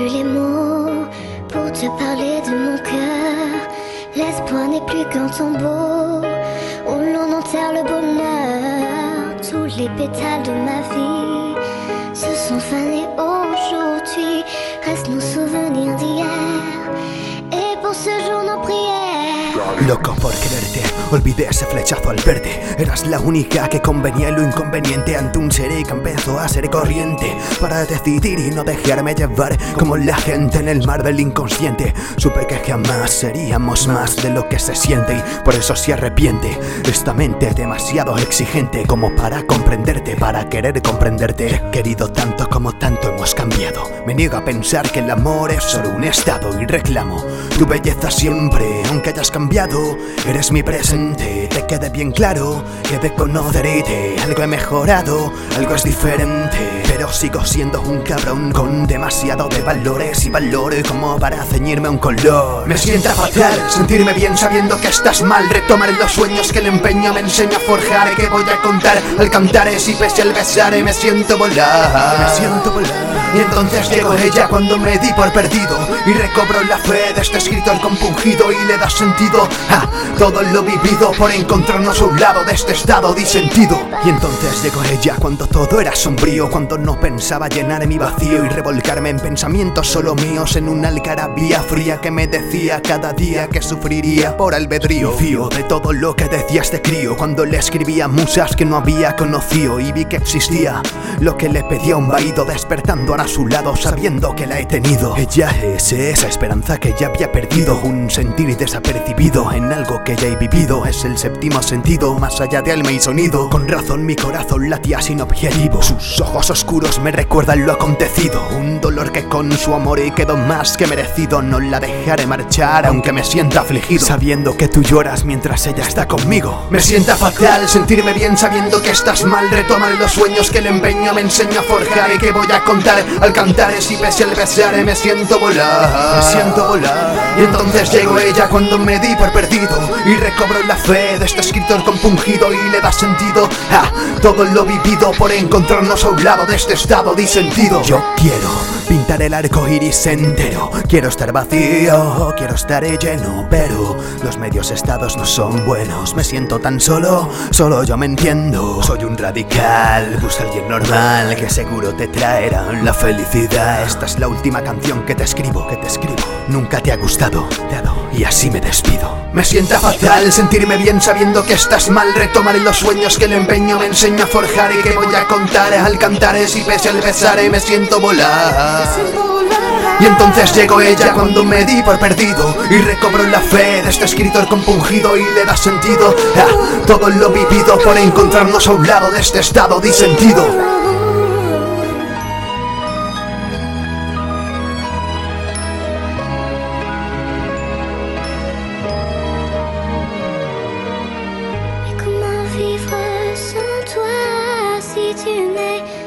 les mots pour te parler de mon cœur. L'espoir n'est plus qu'un tombeau où l'on enterre le bonheur. Tous les pétales de ma vie se sont fanés aujourd'hui. Restent nos Loco por quererte, olvidé ese flechazo al verte. Eras la única que convenía en lo inconveniente ante un ser que empezó a ser corriente. Para decidir y no dejarme llevar como la gente en el mar del inconsciente. Supe que jamás seríamos más de lo que se siente y por eso se arrepiente. Esta mente demasiado exigente como para comprenderte, para querer comprenderte. Querido tanto como tanto hemos cambiado. Me niego a pensar que el amor es solo un estado y reclamo tu belleza siempre, aunque hayas cambiado. Eres mi presente, te quede bien claro que de conocerte algo he mejorado, algo es diferente. Pero sigo siendo un cabrón con demasiado de valores y valores como para ceñirme a un color. Me sienta fatal sentirme bien sabiendo que estás mal. Retomar los sueños que el empeño me enseña a forjar. Que voy a contar al cantar es y pese al besar me siento volar. Me siento volar. Y entonces llegó ella cuando me di por perdido Y recobro la fe de este escritor compungido Y le da sentido todo lo vivido Por encontrarnos a un lado de este estado disentido. Y entonces llegó ella cuando todo era sombrío Cuando no pensaba llenar mi vacío Y revolcarme en pensamientos solo míos En una algarabía fría que me decía cada día Que sufriría por albedrío. Fío de todo lo que decía este crío Cuando le escribía musas que no había conocido Y vi que existía lo que le pedía un vaído Despertando a su lado sabiendo que la he tenido. Ella es esa esperanza que ya había perdido Un sentir desapercibido en algo que ya he vivido. Es el séptimo sentido, más allá de alma y sonido. Con razón mi corazón latía sin objetivo. Sus ojos oscuros me recuerdan lo acontecido. Un dolor que con su amor y quedó más que merecido. No la dejaré marchar aunque me sienta afligido. Sabiendo que tú lloras mientras ella está conmigo. Me sienta fatal sentirme bien sabiendo que estás mal. Retomar los sueños que el empeño me enseña a forjar. Y que voy a contar al cantar y pese al besar me siento volar. Me siento volar. Y entonces llegó ella cuando me di por perdido Y recobro la fe de este escritor compungido Y le da sentido a todo lo vivido Por encontrarnos a un lado de este estado disentido. Yo quiero pintar el arco iris entero Quiero estar vacío, quiero estar lleno Pero los medios estados no son buenos. Me siento tan solo, solo yo me entiendo. Soy un radical, busca alguien normal Que seguro te traerá la felicidad. Esta es la última canción que te escribo, que te escribo. Nunca te ha gustado, y así me despido Me sienta fatal sentirme bien sabiendo que estás mal. Retomaré los sueños que el empeño me enseña a forjar Y que voy a contar. Al cantar y pese al besar me siento volar. Y entonces llegó ella cuando me di por perdido Y recobro la fe de este escritor compungido Y le da sentido a todo lo vivido Por encontrarnos a un lado de este estado disentido 是滋味。